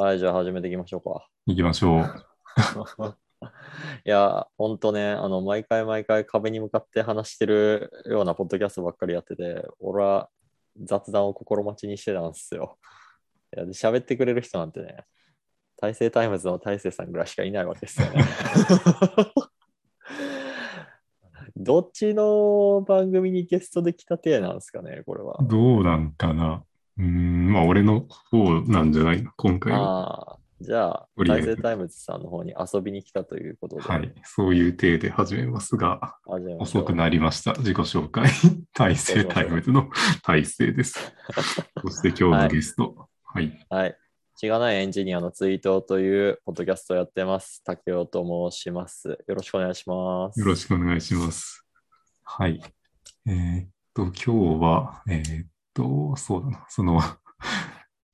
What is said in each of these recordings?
はい、じゃあ始めていきましょうか。行きましょう。いや、ほんとね、あの、毎回毎回壁に向かって話してるようなポッドキャストばっかりやってて、俺は雑談を心待ちにしてたんですよ。いや、で喋ってくれる人なんてね、大成タイムズの大成さんぐらいしかいないわけですよね。どっちの番組にゲストで来た体なんですかね、これは。どうなんかなうーん、まあ俺の方なんじゃない？の今回は。ああ、じゃあ、大成タイムズさんの方に遊びに来たということで、はい。そういう体で始めますが、遅くなりました。自己紹介。大成タイムズの大成です。そして今日のゲスト。はい。はい。しがないエンジニアのツイートというポッドキャストをやってます。竹雄と申します。よろしくお願いします。よろしくお願いします。はい。えーっと、今日は、えーっと、そうだな、その、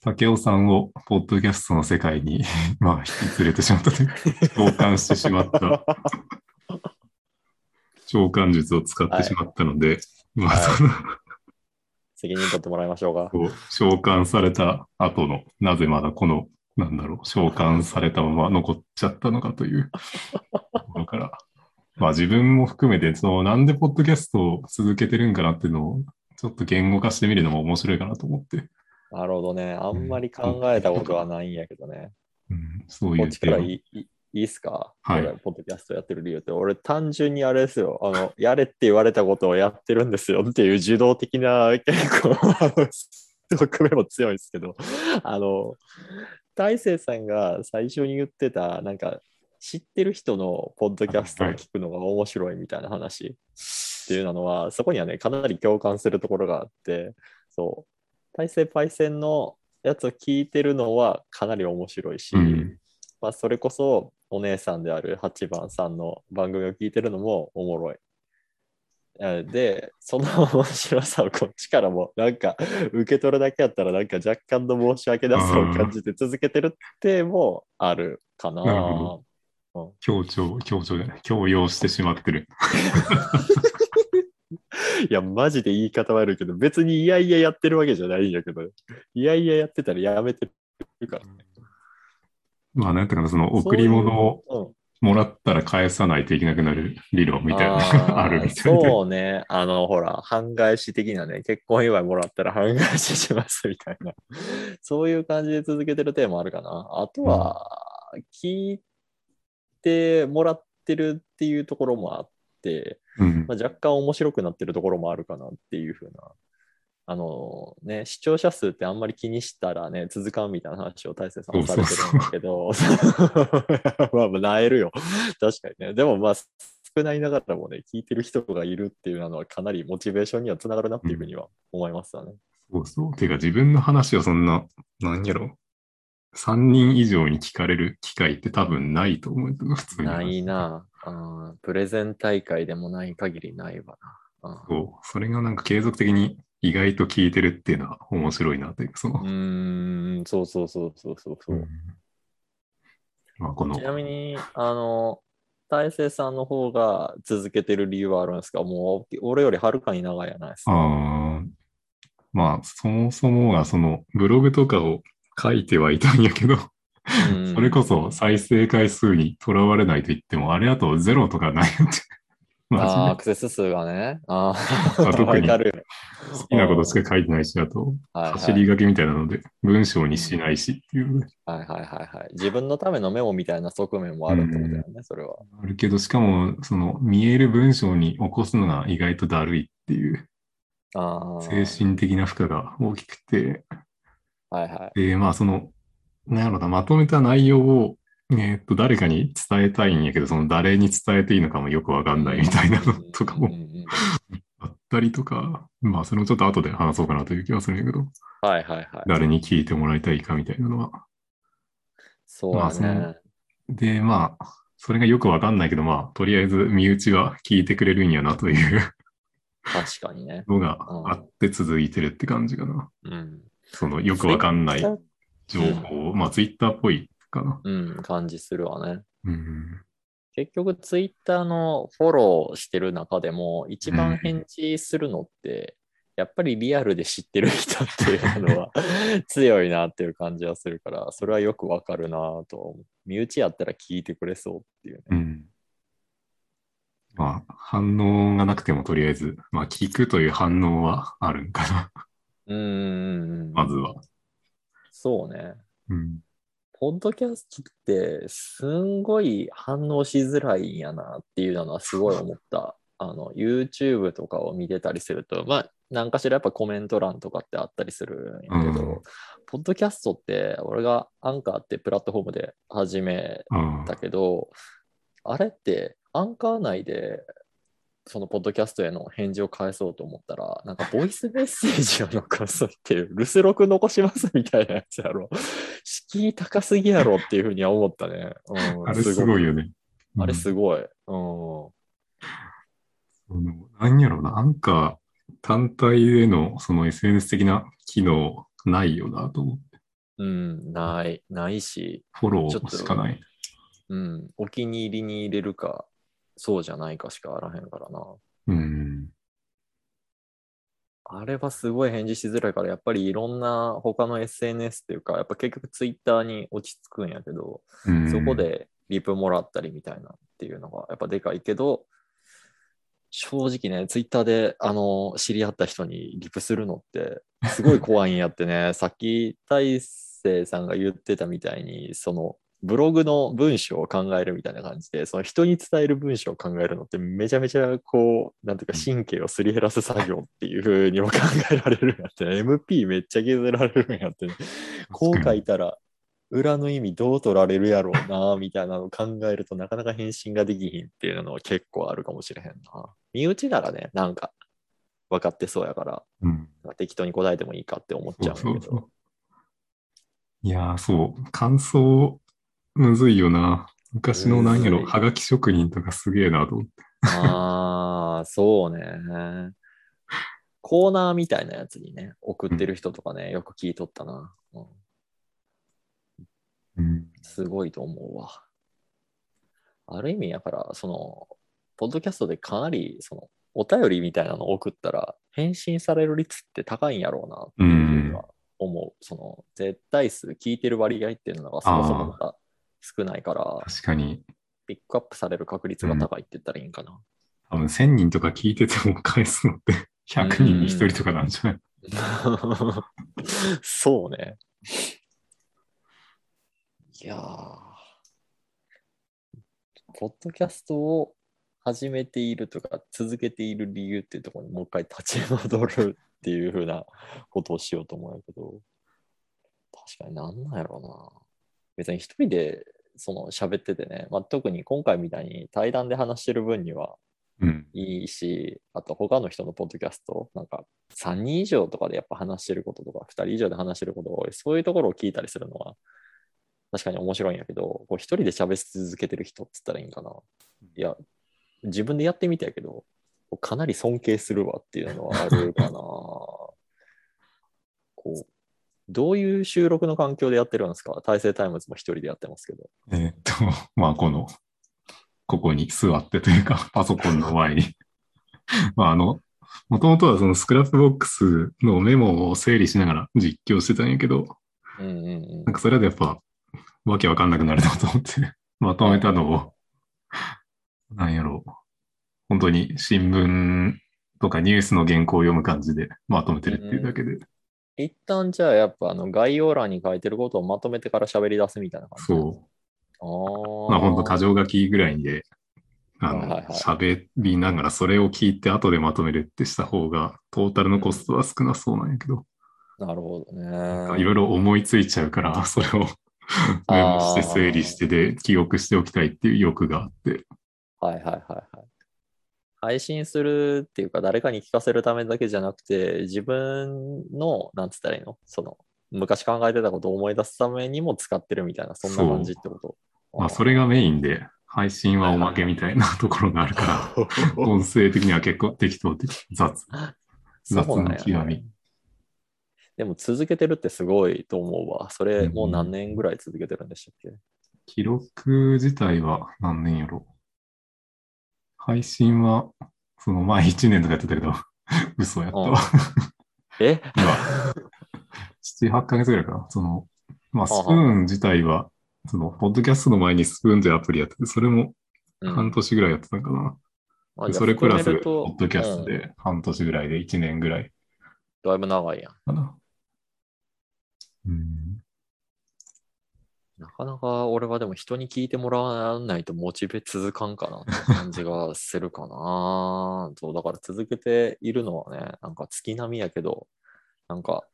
竹雄さんをポッドキャストの世界に、まあ、引き連れてしまったというか、召喚してしまった、召喚術を使ってしまったので、まあ、はい。その、責任取ってもらいましょうか。召喚された後の、なぜまだこの、なんだろう、召喚されたまま残っちゃったのかという ところから、まあ自分も含めて、その、なんでポッドキャストを続けてるんかなっていうのを、ちょっと言語化してみるのも面白いかなと思って、なるほどね。あんまり考えたことはないんやけどね。うん、そういこっうテーマちからいいいいいいっすか？はい。ポッドキャストやってる理由って、俺単純にあれですよ。あの、やれって言われたことをやってるんですよっていう受動的な 結構、側面も強いんですけど、あの、大成さんが最初に言ってた、なんか、知ってる人のポッドキャストを聞くのが面白いみたいな話っていうのは、そこにはね、かなり共感するところがあって、そう、大成パイセンのやつを聞いてるのはかなり面白いし、うんまあ、それこそお姉さんである8番さんの番組を聞いてるのもおもろい。えで、その面白さをこっちからもなんか受け取るだけやったらなんか若干の申し訳なさを感じて続けてるってもあるかな。な強調、強調じゃない、強要してしまってる。いや、マジで言い方悪いけど、別にいやいややってるわけじゃないんやけど、いやいややってたらやめてるからね。まあ、なんていうかな、その贈り物をうんもらったら返さないといけなくなる理論みたいなのがあ るみたいで。そうね。あの、ほら、半返し的なね、結婚祝いもらったら半返ししますみたいな。そういう感じで続けてるテーマあるかな。あとは、聞いてもらってるっていうところもあって、うんまあ、若干面白くなってるところもあるかなっていうふうな。あのね、視聴者数ってあんまり気にしたらね、続かんみたいな話を大勢さんはされてるんだけど、まあ まあ、なえるよ。確かにね。でもまあ、少ないながらもね、聞いてる人がいるっていうのはかなりモチベーションにはつながるなっていうふうには思いますよね。そうそう。てか自分の話をそんな、なんやろ。3人以上に聞かれる機会って多分ないと思う普通に。ないなあープレゼン大会でもない限りないわな。そう。それがなんか継続的に意外と聞いてるっていうのは面白いなというか、そのう、ーん、そうそうそうそうそうそう。うんまあこのち、なみに、あの、大勢さんの方が続けてる理由はあるんですか？もう、俺よりはるかに長いやないですか。あーまあ、そもそもがそのブログとかを書いてはいたんやけど、うんそれこそ再生回数にとらわれないと言っても、あれあとゼロとかないよって。あーアマクセス数がね。あああ、特に好きなことしか書いてないし、あと、走り書きみたいなので、文章にしないしっていうのではいはいはいはい。自分のためのメモみたいな側面もあるってことだよね、それは。あるけど、しかも、その、見える文章に起こすのが意外とだるいっていう、ああ。精神的な負荷が大きくて、はいはい。で、まあ、その、なんやろな、まとめた内容を、えーっと、誰かに伝えたいんやけど、その誰に伝えていいのかもよくわかんないみたいなのとかもあったりとか、まあ、それもちょっと後で話そうかなという気がするんやけど、はいはいはい。誰に聞いてもらいたいかみたいなのは。そうだまあ。で、まあ、それがよくわかんないけど、まあ、とりあえず身内は聞いてくれるんやなという確かにね。のがあって続いてるって感じかな。うん。そのよくわかんない情報を、まあ、ツイッターっぽいかな。うん、感じするわね。うん。結局、ツイッターのフォローしてる中でも、一番返事するのって、やっぱりリアルで知ってる人っていうのは 強いなっていう感じはするから、それはよくわかるなと。身内やったら聞いてくれそうっていうね。うん。まあ、反応がなくてもとりあえず、まあ、聞くという反応はあるんかな。うん。まずは。そうね。うん。ポッドキャストってすんごい反応しづらいんやなっていうのはすごい思った。あの、YouTube とかを見てたりすると、まあ、何かしらやっぱコメント欄とかってあったりするんやけど、うんポッドキャストって俺がアンカーってプラットフォームで始めあたけど、あれってアンカー内でそのポッドキャストへの返事を返そうと思ったら、なんかボイスメッセージを残すっていう、留守録残しますみたいなやつやろ。敷居高すぎやろっていうふうには思ったね。うん、あれすごいよね。あれうんすごい。うん。そのなんやろうな、アンカー単体でのその SNS 的な機能ないよなと思って。うん、ない、ないし、フォロちょっとーしかない。うん、お気に入りに入れるか、そうじゃないかしかあらへんからな。うん。あれはすごい返事しづらいから、やっぱりいろんな他の SNS っていうか、やっぱ結局 Twitter に落ち着くんやけど、うんそこ。でリプもらったりみたいなっていうのがやっぱでかいけど、正直ね、Twitter であの知り合った人にリプするのってすごい怖いんやってね、さっき大勢さんが言ってたみたいに、そのブログの文章を考えるみたいな感じで、その人に伝える文章を考えるのってめちゃめちゃこう、なんていうか神経をすり減らす作業っていう風にも考えられるんやってね、MP めっちゃ削られるんやってね、こう書いたら裏の意味どう取られるやろうな、みたいなのを考えるとなかなか返信ができひんっていうのは結構あるかもしれへんな。身内ならね、なんか分かってそうやから、うん。適当に答えてもいいかって思っちゃそううんそうそだけど。う。いやー、そう。感想、むずいよな。昔のなんやろ、はがき職人とかすげえなと思って。ああ、そうね。コーナーみたいなやつにね、送ってる人とかね、よく聞いとったな。うんうん。すごいと思うわ。ある意味やから、その、ポッドキャストでかなり、その、お便りみたいなのを送ったら、返信される率って高いんやろうなっていうふうには思う。その、絶対数聞いてる割合っていうのがそもそもまだ少ないから、確かに、ピックアップされる確率が高いって言ったらいいんかな。多分1000人とか聞いてても返すのって 100人に1人とかなんじゃない？そうね。いやー、ポッドキャストを始めているとか、続けている理由っていうところにもう一回立ち戻るっていうふうなことをしようと思うんやけど、確かになんなんやろうな。別に一人でその喋っててね、まあ、特に今回みたいに対談で話してる分にはうん。いいし、あと他の人のポッドキャスト、なんか3人以上とかでやっぱ話してることとか、2人以上で話してることが多い、そういうところを聞いたりするのは確かに面白いんやけど、こう一人で喋り続けてる人っつったらいいんかな。いや、自分でやってみたやけど、かなり尊敬するわっていうのはあるかな。こう、どういう収録の環境でやってるんですか？大成タイムズも一人でやってますけど。えーっと、まあ、この、ここに座ってというか、パソコンの前に。まあ、あの、もともとはその Scrapbox のメモを整理しながら実況してたんやけど、うんうんうんなん。かそれでやっぱ、わけわかんなくなるなと思って、まとめたのを、なんやろう。本当に新聞とかニュースの原稿を読む感じでまとめてるっていうだけで、一旦じゃあやっぱあの概要欄に書いてることをまとめてから喋り出すみたいな感じ。そう。ああ。まあ本当箇条書きぐらいで、あのはいはいはい、喋りながらそれを聞いて後でまとめるってした方が、トータルのコストは少なそうなんやけど、なるほどね。いろいろ思いついちゃうから、それをメモして整理してで、記憶しておきたいっていう欲があって、はいはいはいはい。配信するっていうか、誰かに聞かせるためだけじゃなくて、自分の、なんつったらいいの？その、昔考えてたことを思い出すためにも使ってるみたいな、そんな感じってこと？まあそれがメインで、配信はおまけみたいなところがあるから、音声的には結構適当的、雑。雑な極み。でも続けてるってすごいと思うわ。それうんもう何年ぐらい続けてるんでしたっけ、記録自体は何年やろ？配信は、その前1年とかやってたけど、嘘やったわ。え？今、7、8ヶ月ぐらいかな。その、まあ、スはあプーン自体は、その、ポッドキャストの前にスプーンというアプリやってて、それもうん半年ぐらいやってたんかな。あじゃあでそれプラス、ポッドキャストうんで半年ぐらいで1年ぐらいだいぶ長いやん。かな。うん。なかなか俺はでも人に聞いてもらわないとモチベ続かんかなって感じがするかな。そう、だから続けているのはね、なんか月並みやけど、なんか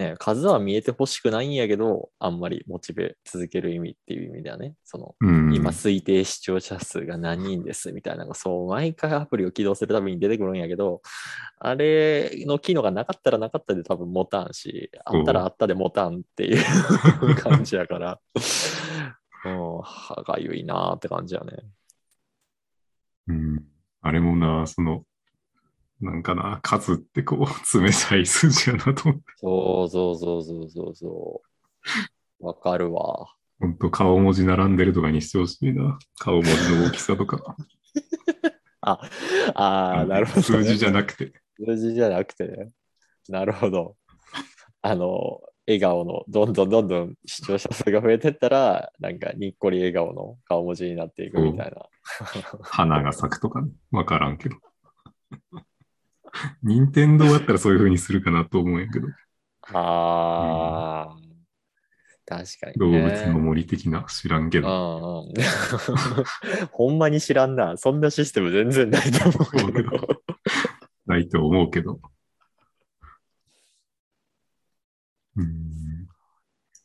ね、数は見えてほしくないんやけど、あんまりモチベ続ける意味っていう意味ではね、その、うん、今推定視聴者数が何人ですみたいなのが、そう、毎回アプリを起動するたびに出てくるんやけど、あれの機能がなかったらなかったで多分持たんし、あったらあったで持たんっていう感じやから、うん、歯がゆいなーって感じやね。うん。あれもな、その、なんかな、数ってこう、冷たい数字やなと思って。そうそうそうそうそうそう。わかるわ。ほんと顔文字並んでるとかにしてほしいな。顔文字の大きさとか。あ、あーなるほど、ね。数字じゃなくて。数字じゃなくてね。なるほど。あの、笑顔の、どんどんどんどん視聴者数が増えてったら、なんかにっこり笑顔の顔文字になっていくみたいな。花が咲くとかね。わからんけど。任天堂だったらそういう風にするかなと思うんやけど。ああ、確かに、動ね。物の森的な知らんけうど。んうん。ほんまに知らんな。そんなシステム全然ないと思うけど。ないと思うけど。うん。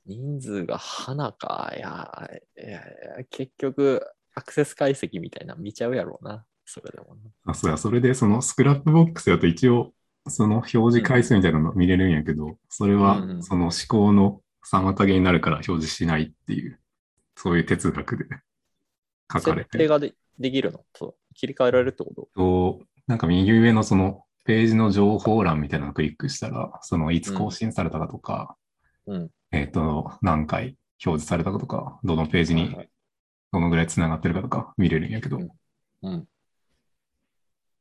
人数が花か。いや、いや結局、アクセス解析みたいなの見ちゃうやろうな。それでもな。あ、そうや、それでそのスクラップボックスだと一応、その表示回数みたいなの見れるんやけど、それはその思考の妨げになるから表示しないっていう、そういう哲学で書かれてる。設定がでできるの？そう切り替えられるってこと？と、なんか右上のそのページの情報欄みたいなのをクリックしたら、そのいつ更新されたかとか、うん。えっ、と、何回表示されたかとか、どのページにどのぐらい繋がってるかとか見れるんやけど、うんうん。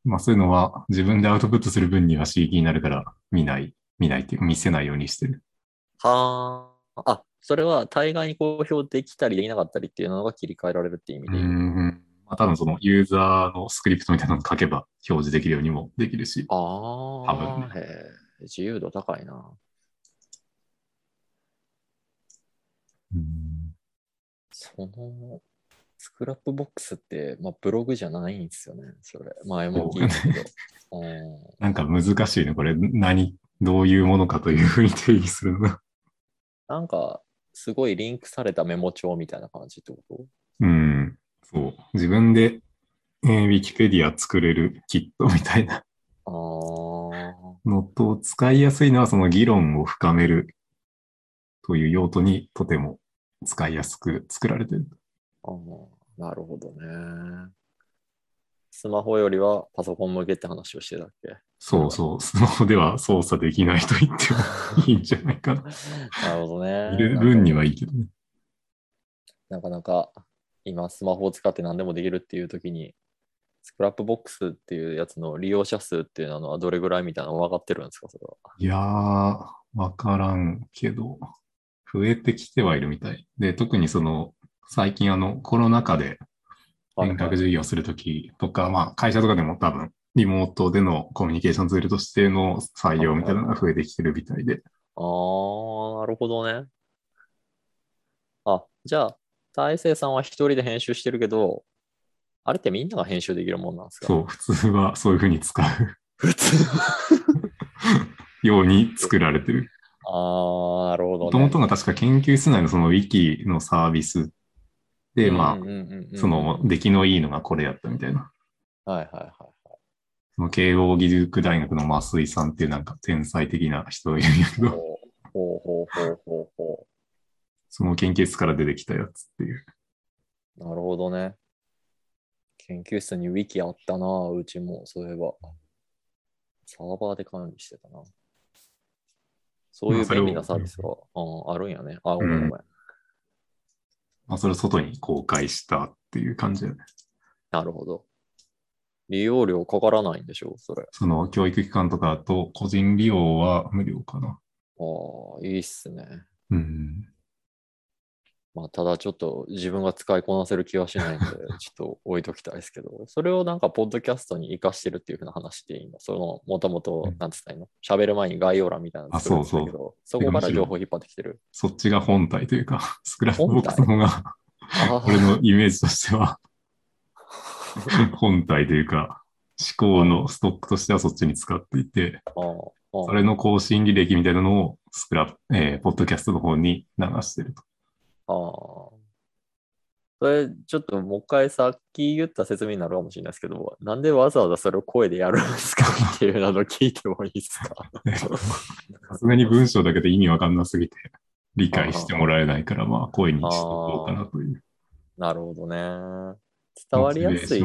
まあそういうのは自分でアウトプットする分には刺激になるから見ない、見ないっていうか見せないようにしてる。はあ。あ、それは対外に公表できたりできなかったりっていうのが切り替えられるっていう意味うでいい。ん。まあ多分そのユーザーのスクリプトみたいなのを書けば表示できるようにもできるし。あ多あ、分へえ、自由度高いな。うんその、 Scrapbox って、まあ、ブログじゃないんですよね、それ。前も聞いたけど。うんなんか難しいね。これ何、どういうものかというふうに定義するのが。なんか、すごいリンクされたメモ帳みたいな感じってこと？うん。そう。自分で、えー、ウィキペディア作れるキットみたいなああ、のと、使いやすいのはその議論を深めるという用途にとても使いやすく作られてる。あーなるほどね。スマホよりはパソコン向けって話をしてたっけ？そうそう。スマホでは操作できないと言ってもいいんじゃないかな。なるほどね。いる分にはいいけどね。なかなか今スマホを使って何でもできるっていう時に、スクラップボックスっていうやつの利用者数っていうのはどれぐらいみたいなの分かってるんですか？それは。いやー、わからんけど、増えてきてはいるみたい。で、特にその、最近あの、コロナ禍で遠隔授業するときとか、まあ、会社とかでも多分、リモートでのコミュニケーションツールとしての採用みたいなのが増えてきてるみたいで。ああ、なるほどね。あ、じゃあ、大成さんは一人で編集してるけど、あれってみんなが編集できるもんなんですか？そう、普通はそういうふうに使う普通。ように作られてる。ああ、なるほどね。もともとが確か研究室内のそのウィキのサービスで、まあうん、うんうんうんその出来のいいのがこれやったみたいな。はいはいはい。その慶応義塾大学の増井さんっていうなんか天才的な人がいるけど、ほうほうほうほうほうほその研究室から出てきたやつっていう。う。なるほどね。研究室にウィキあったな、うちも、そういえば。サーバーで管理してたな。そういう便利なサービスが、うん、あるんやね。あ、ごめんごめん。まあ、それを外に公開したっていう感じだよね。なるほど。利用料かからないんでしょ？それ。その教育機関とかと個人利用は無料かな。ああ、いいっすね。うん。まあ、ただちょっと自分が使いこなせる気はしないので、ちょっと置いときたいですけど、それをなんか、ポッドキャストに活かしてるっていうふうな話でいいのその、もともとうん、なんつったらいいの？喋る前に概要欄みたいなの作るんですけど、そこから情報引っ張ってきてる。そっちが本体というか、スクラップボックスの方が、あ俺のイメージとしては、本体というか、思考のストックとしてはそっちに使っていて、それの更新履歴みたいなのをスクラップ、えー、ポッドキャストの方に流してると。ああ。それ、ちょっともう一回さっき言った説明になるかもしれないですけど、なんでわざわざそれを声でやるんですかっていうのを聞いてもいいですか？さすがに文章だけで意味わかんなすぎて、理解してもらえないから、まあ、声にしとこうかなという。なるほどね。伝わりやすい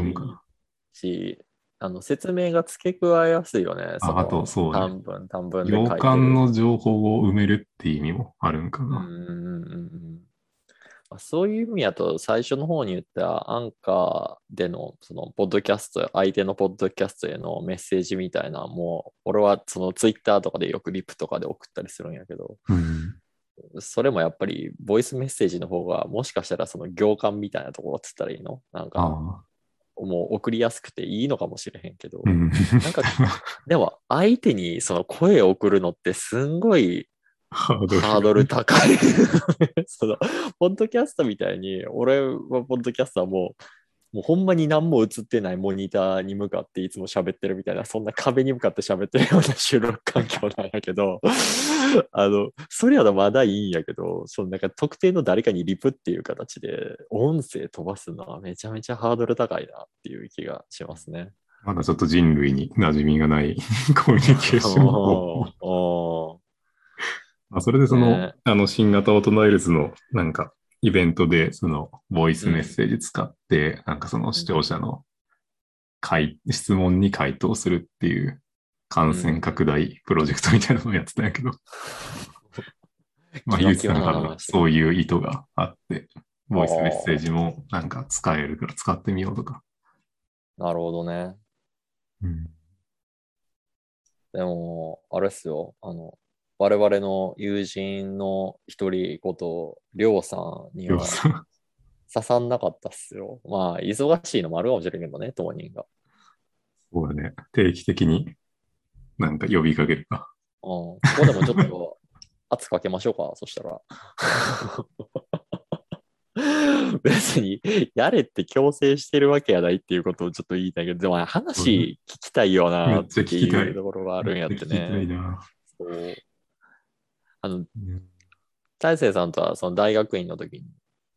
し、あの説明が付け加えやすいよね。ああと、そうね。短文、短文で書いて洋る。館の情報を埋めるっていう意味もあるんかな。うんうんうんそういう意味だと、最初の方に言ったアンカーでの、その、ポッドキャスト、相手のポッドキャストへのメッセージみたいな、もう、俺はそのツイッターとかでよくリプとかで送ったりするんやけど、うん。それもやっぱり、ボイスメッセージの方が、もしかしたらその行間みたいなところっつったらいいの？なんか。もう送りやすくていいのかもしれへんけど、うん。なんか、でも相手にその声を送るのってすんごいハードル。高い。その、ポッドキャストみたいに、俺はポッドキャストはもう、もうほんまに何も映ってないモニターに向かっていつも喋ってるみたいな、そんな壁に向かって喋ってるような収録環境なんやけど、あの、それやとまだいいんやけど、そのなんか特定の誰かにリプっていう形で音声飛ばすのはめちゃめちゃハードル高いなっていう気がしますね。まだちょっと人類に馴染みがない コミュニケーションを。あそれでその、ねあの、新型オートナイルズのなんか、イベントで、その、ボイスメッセージ使って、なんかその視聴者の回、質問に回答するっていう感染拡大プロジェクトみたいなのをやってたんやけど、まあ、ゆうきさんからそういう意図があって、ボイスメッセージもなんか使えるから使ってみようとか。なるほどね。うん。でも、あれっすよ。あの、我々の友人の一人こと、りょうさんには刺さんなかったっすよ。まあ、忙しいのもあるかもしれんけどね、当人が。そうだね。定期的になんか呼びかけるか。うん。ここでもちょっと圧かけましょうか、そしたら。別に、やれって強制してるわけやないっていうことをちょっと言いたいけど、でも話聞きたいよなめっっていいうところがあるんやって聞きたいね。な。そうあの、うん大成さんとはその大学院の時に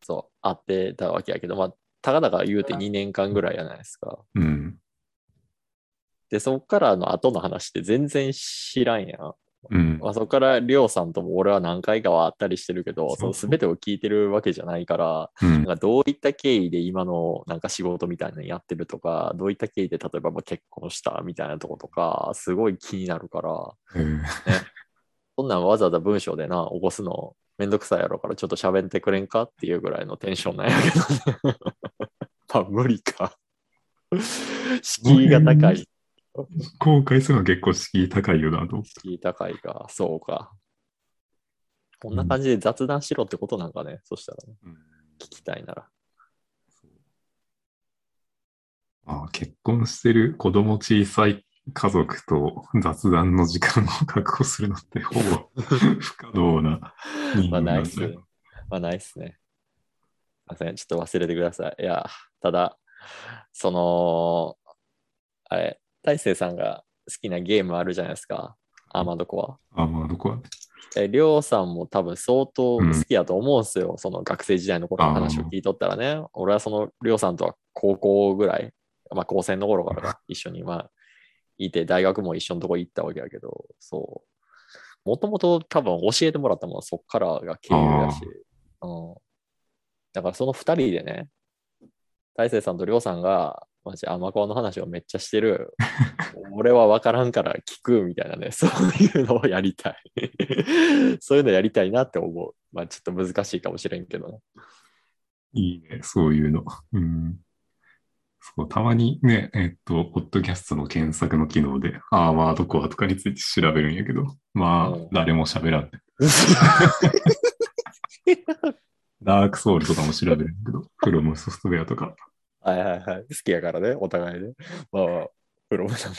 そう会ってたわけやけど、まあ、たかだか言うて2年間ぐらいやないですか。うん。で、そっからの後の話って全然知らんやん。うん。まあ、そこからりょうさんとも俺は何回かは会ったりしてるけど、その全てを聞いてるわけじゃないから、うんなんかどういった経緯で今のなんか仕事みたいなのやってるとか、どういった経緯で例えばまあ結婚したみたいなとことか、すごい気になるから、うんそんなんわざわざ文章でな、起こすのめんどくさいやろからちょっと喋ってくれんかっていうぐらいのテンションなんやけどね。まあ無理か。敷居が高い。公開するのは結構敷居高いよなと。敷居高いか。そうか。こんな感じで雑談しろってことなんかね。そしたらね。聞きたいなら。ああ結婚してる子供小さい家族と雑談の時間を確保するのってほぼ 不可能な人まあ間ないっす。まあないっすね。ません。ちょっと忘れてください。いや、ただ、その、あれ、大勢さんが好きなゲームあるじゃないですか。アーマードコア。あまあどこは。え、りょうさんも多分相当好きやと思うんですよ。その学生時代の頃の話を聞いとったらね。俺はそのりょうさんとは高校ぐらい、まあ高専の頃からか一緒にまあいて、大学も一緒のとこ行ったわけやけど、そう。もともと多分教えてもらったものはそっからが経由だし。うん。だからその二人でね、大勢さんとりょうさんが、マジアマの話をめっちゃしてる。俺は分からんから聞くみたいなね、そういうのをやりたい。そういうのやりたいなって思う。まあちょっと難しいかもしれんけどね。いいね、そういうの。うん。そう、たまにね、えっと、ポッドキャストの検索の機能で、ああ、まあ、どこはとかについて調べるんやけど、まあうん、誰も喋らんね。ダークソウルとかも調べるんやけど、フロムソフトウェアとか。はいはいはい。好きやからね、お互いね。まあまあ、プロムだね。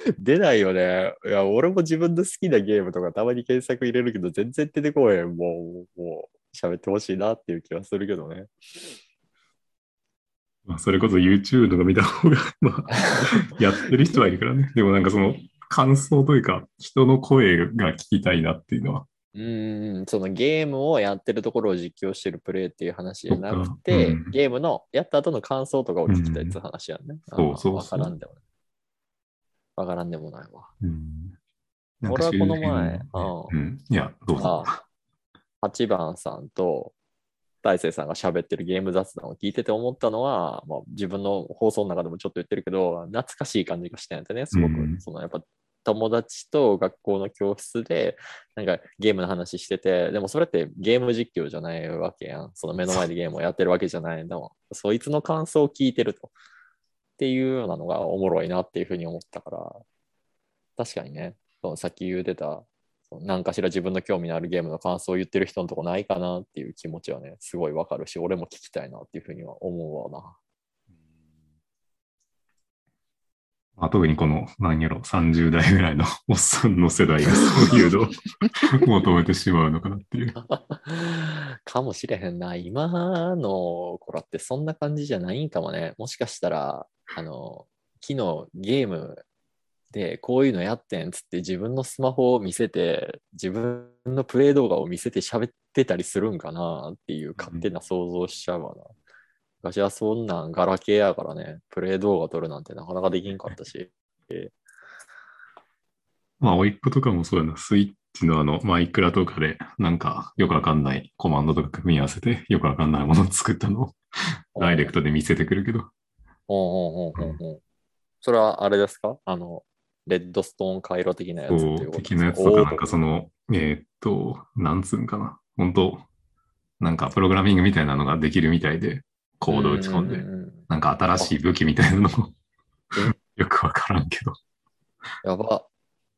出ないよね。いや、俺も自分の好きなゲームとかたまに検索入れるけど、全然出てこへん。もう、もう、喋ってほしいなっていう気はするけどね。まあ、それこそ YouTube とか見た方が、まあ、やってる人はいるからね。でもなんかその、感想というか、人の声が聞きたいなっていうのは。うーん、そのゲームをやってるところを実況してるプレイっていう話じゃなくて、うんゲームのやった後の感想とかを聞きたいっていう話やんね。んそうそうそうわからんでもない。わからんでもないわ。うん。俺はこの前うん。いや、どうぞ。ああ8番さんと大勢さんが喋ってるゲーム雑談を聞いてて思ったのは、まあ、自分の放送の中でもちょっと言ってるけど、懐かしい感じがしたんやてね、すごく。うんそのやっぱ友達と学校の教室でなんかゲームの話してて、でもそれってゲーム実況じゃないわけやん。その目の前でゲームをやってるわけじゃないの。そいつの感想を聞いてると。っていうようなのがおもろいなっていうふうに思ったから、確かにね、そのさっき言うてた何かしら自分の興味のあるゲームの感想を言ってる人のとこないかなっていう気持ちはね、すごいわかるし、俺も聞きたいなっていうふうには思うわな。まあ、特にこの、何やろ、30代ぐらいのおっさんの世代がそういうのを求めてしまうのかなっていう。かもしれへんな。今の子らってそんな感じじゃないんかもね。もしかしたら、あの、昨日ゲームでこういうのやってんっつって自分のスマホを見せて、自分のプレイ動画を見せて喋ってたりするんかなっていう勝手な想像しちゃうわな。昔はそんなんガラケーやからね、プレイ動画撮るなんてなかなかできんかったし。まあ、甥っ子とかもそうやな、スイッチのあの、マイクラとかで、なんか、よくわかんないコマンドとか組み合わせて、よくわかんないものを作ったのを、ダイレクトで見せてくるけど、ほうほうほうほうほうそれはあれですか？あの、レッドストーン回路的なやつっていうこと的なやつとか、なんかその、えーっと、なんつうんかな、本当なんかプログラミングみたいなのができるみたいで、コード打ち込んで、うううなんか新しい武器みたいなのを よくわからんけど。やば。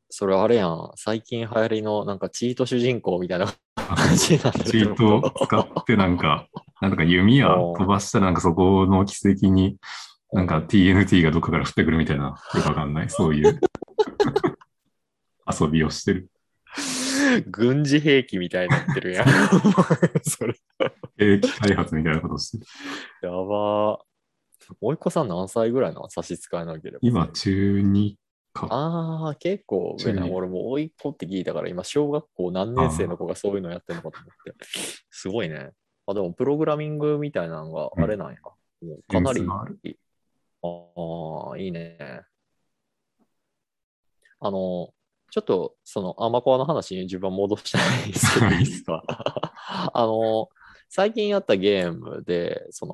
それあれやん。最近流行りのなんかチート主人公みたいな感じになってるチートを使ってなんか、なんとか弓矢飛ばしたらなんかそこの奇跡に、なんか TNT がどっかから降ってくるみたいな、よくわかんない、そういう遊びをしてる。軍事兵器みたいになってるやん。それ。兵器開発みたいなことをしてる。やば。おいっ子さん何歳ぐらいなの差し支えなければ。今、中2か。ああ、結構上な。俺もおいっ子って聞いたから、今、小学校何年生の子がそういうのやってるのかと思って。すごいね。あ、でも、プログラミングみたいなのがあれなんや。もうかなりああ、いいね。あの、ちょっと、その、アマコアの話に自分は戻したいんですけど、いいですかあの、最近やったゲームで、そ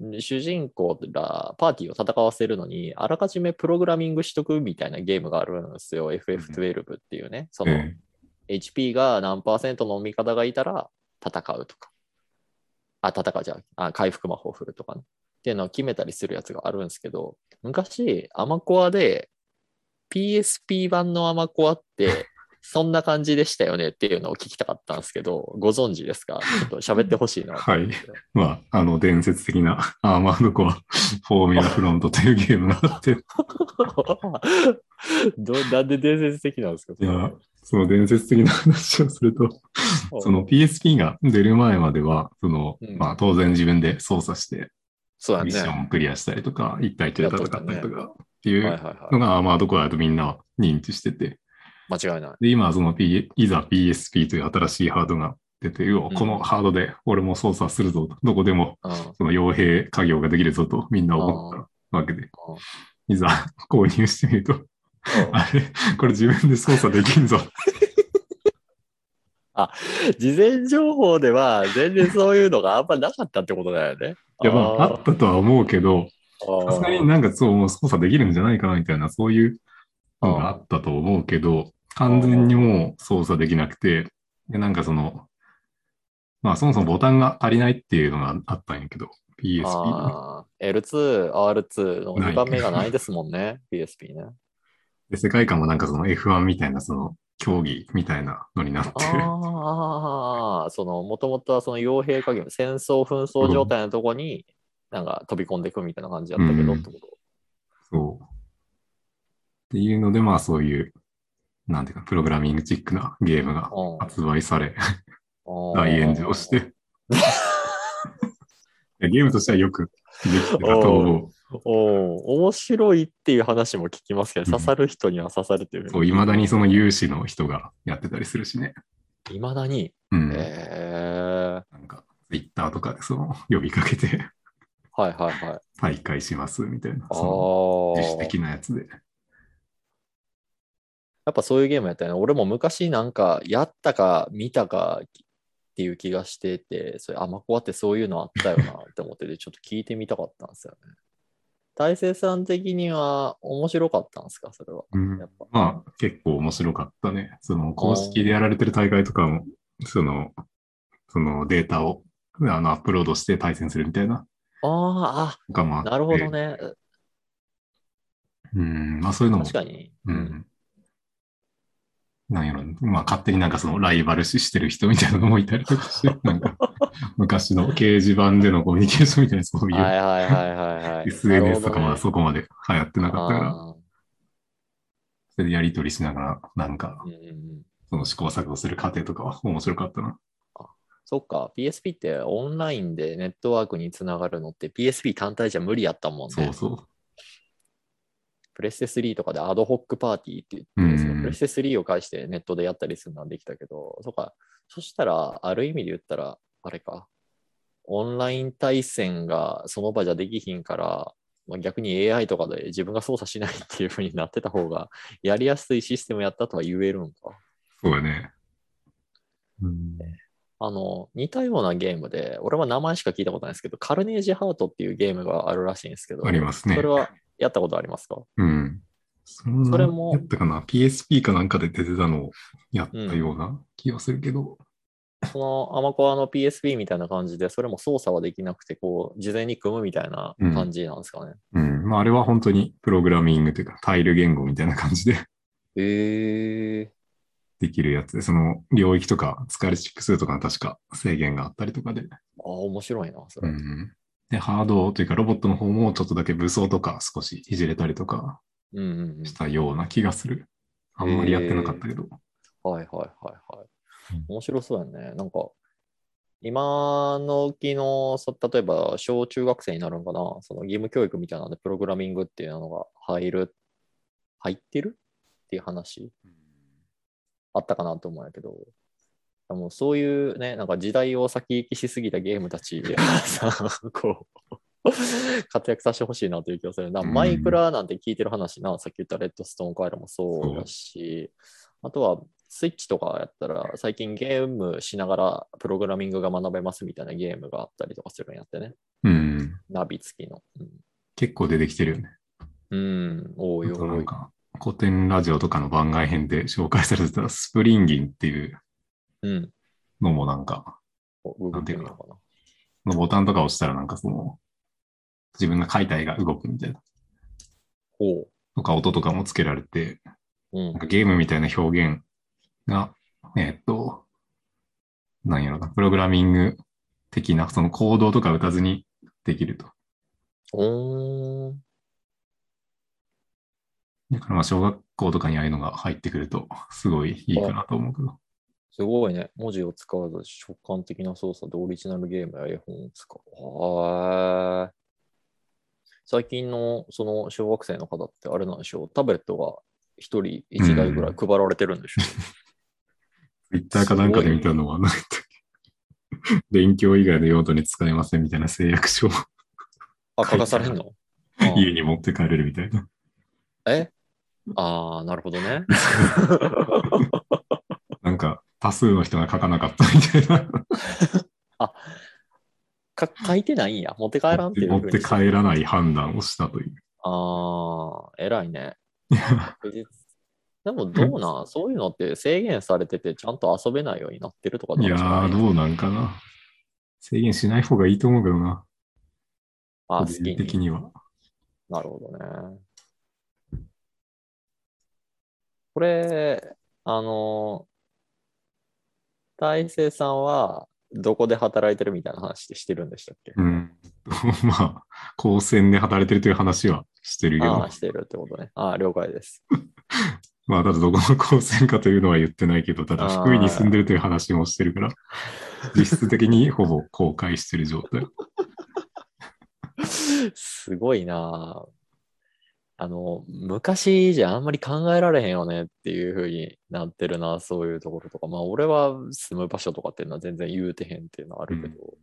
の、主人公らパーティーを戦わせるのに、あらかじめプログラミングしとくみたいなゲームがあるんですよ。FF12 っていうね。その、え HP が何パーセントの味方がいたら戦うとか。あ、戦うじゃん。あ、回復魔法を振るとかね。っていうのを決めたりするやつがあるんですけど、昔、アマコアで PSP 版のアマコアって、そんな感じでしたよねっていうのを聞きたかったんですけど、ご存知ですか？ちょっと喋ってほしいな。と思って。まあ、あの、伝説的なアーマードコア、フォーミュラフロントというゲームがあって、どなんで伝説的なんですか？いや、その伝説的な話をすると、その PSP が出る前までは、その、うん。まあ当然自分で操作して、そう。ミッションをクリアしたりとか、一対一で戦ったりとかっていはいう。のがアーマードコアだとみんなは認知してて、間違いない。で、今その、P、いざ PSP という新しいハードが出て、うおこのハードで俺も操作するぞと、どこでもうん。その傭兵家業ができるぞとみんな思ったわけで、いざ購入してみると、あれ、これ自分で操作できんぞ。事前情報では全然そういうのがあんまなかったってことだよね。いや、まあ、あったとは思うけど、あさすがになんかそう、もう操作できるんじゃないかなみたいな、そういうのがあったと思うけど、完全にもう操作できなくて、で、なんかその、まあそもそもボタンが足りないっていうのがあったんやけど、PSP の。ああ、L2、R2 のない2番目がないですもんね、PSP ね。で、世界観もなんかその F1 みたいなその競技みたいなのになってる。ああ、その、もともとはその傭兵加減、戦争紛争状態のとこに、なんか飛び込んでいくみたいな感じやったけど、うんってこと。そう。っていうので、まあそういう、なんていうか、プログラミングチックなゲームがうん発売され、大炎上して。ゲームとしてはよくできてたと思う。おー面白いっていう話も聞きますけど、うん刺さる人には刺さるっていうふそうう、に。未だにその有志の人がやってたりするしね。いまだに？うん。えー、なんか、ツイッターとかでその、呼びかけてはいはいはい。大会しますみたいな、あそのあ。自主的なやつで。やっぱそういうゲームやったよね。俺も昔なんかやったか見たかっていう気がしてて、それアマコアってそういうのあったよなって思ってて、ちょっと聞いてみたかったんですよね。大勢さん的には面白かったんですかそれは？うん。まあ、結構面白かったね。その、公式でやられてる大会とかも、その、そのデータをあのアップロードして対戦するみたいな。ああなるほど。ね。うん、まあそういうのも確かに。ううんん。なんやろ、まあ勝手になんかそのライバル視してる人みたいなのもいたりとかして、なんか昔の掲示板でのコミュニケーションみたいなそういう、はいはいはいはいはい。SNS とかまだそこまで流行ってなかったから、それでやりとりしながら、なんかその試行錯誤する過程とかは面白かったな。そっか、PSP ってオンラインでネットワークにつながるのって PSP 単体じゃ無理やったもんね。そうそう。プレステ3とかでアドホックパーティーってうん言って、そのプレステ3を介してネットでやったりするのはできたけど、そっか、そしたら、ある意味で言ったら、あれか、オンライン対戦がその場じゃできひんから、まあ、逆に AI とかで自分が操作しないっていう風になってた方が、やりやすいシステムやったとは言えるんか。そうだね。うん、あの、似たようなゲームで、俺は名前しか聞いたことないですけど、カルネージハートっていうゲームがあるらしいんですけど、ありますねそれはやったことありますか？うん。そそれもやったかな ?PSP かなんかで出てたのをやったような気がするけど、そのアマコアの PSP みたいな感じで、それも操作はできなくて、こう、事前に組むみたいな感じなんですかね。うん。まああれは本当にプログラミングというかタイル言語みたいな感じでへえできるやつで、その領域とか使える指数とかの確か制限があったりとかで。ああ、面白いな、それ。うん。で、ハードというかロボットの方もちょっとだけ武装とか少しいじれたりとかうんうんうんしたような気がする。あんまりやってなかったけど。はいはいはいはいうん。面白そうやね。なんか、今のうちの、そ例えば小中学生になるんかな、その義務教育みたいなので、プログラミングっていうのが入る、入ってる？っていう話あったかなと思うんやけど、もうそういうね、なんか時代を先行きしすぎたゲームたちでさ、こう、活躍させてほしいなという気がするな。うんマイクラなんて聞いてる話な、さっき言ったレッドストーンカイロもそうだし、あとはスイッチとかやったら、最近ゲームしながらプログラミングが学べますみたいなゲームがあったりとかするんやってね。うん。ナビ付きの。結構出てきてるよね。うん、うん、多い多い。古典ラジオとかの番外編で紹介されてたスプリンギンっていううん。のもなんか、おググってみようかな。そのボタンとか押したらなんかその、自分が書いた絵が動くみたいな。ほとか音とかもつけられて、う。うんなん。かゲームみたいな表現が、えーっと、なんやろな、プログラミング的な、そのコードとか打たずにできると。おーん。だからまあ小学校とかにああいうのが入ってくると、すごいいいかなと思うけど。すごいね。文字を使わず直感的な操作でオリジナルゲームや絵本を使う。はーい。最近のその小学生の方ってあれなんでしょう。タブレットが一人一台ぐらい配られてるんでしょ ツイッターかなんかで見たのは、なんだっけ勉強以外の用途に使えませんみたいな誓約書をあ、書かされんの？あ 家に持って帰れるみたいな。え？ああ、なるほどね。なんか多数の人が書かなかったみたいな。か書いてないんや。持って帰らんっていう持って帰らない判断をしたという。ああ、偉いね。でもどうなん？そういうのって制限されててちゃんと遊べないようになってるとかいやー、どうなんかな。制限しない方がいいと思うけどな。あ、個好き的には。なるほどね。これ、あの、大成さんはどこで働いてるみたいな話してるんでしたっけ、うん。まあ、高専で働いてるという話はしてるけどしてるってことね。ああ、了解です。まあ、ただどこの高専かというのは言ってないけど、ただ福井に住んでるという話もしてるから、実質的にほぼ公開してる状態。すごいなああの、昔じゃあんまり考えられへんよねっていう風になってるな、そういうところとか。まあ、俺は住む場所とかっていうのは全然言うてへんっていうのはあるけど。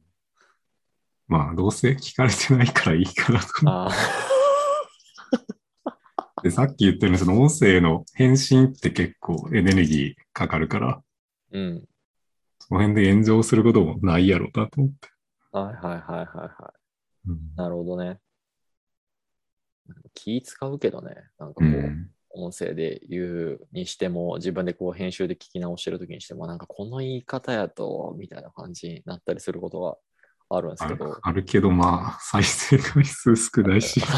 まあ、どうせ聞かれてないからいいかなと思ああ、って。さっき言ったように、その音声の返信って結構エネルギーかかるから、うん。その辺で炎上することもないやろうなと思って。はいはいはいはいはい。うんなるほどね。気使うけどね。なんかこう、うん音声で言うにしても、自分でこう編集で聞き直してる時にしても、なんかこの言い方やと、みたいな感じになったりすることがあるんですけど。あるけど、まあ、再生回数少ないし、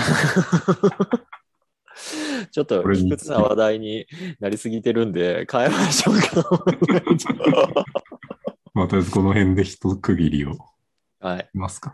ちょっと卑屈な話題になりすぎてるんで、変えましょうか。まあ、とりあえずこの辺で一区切りをしはい。ますか。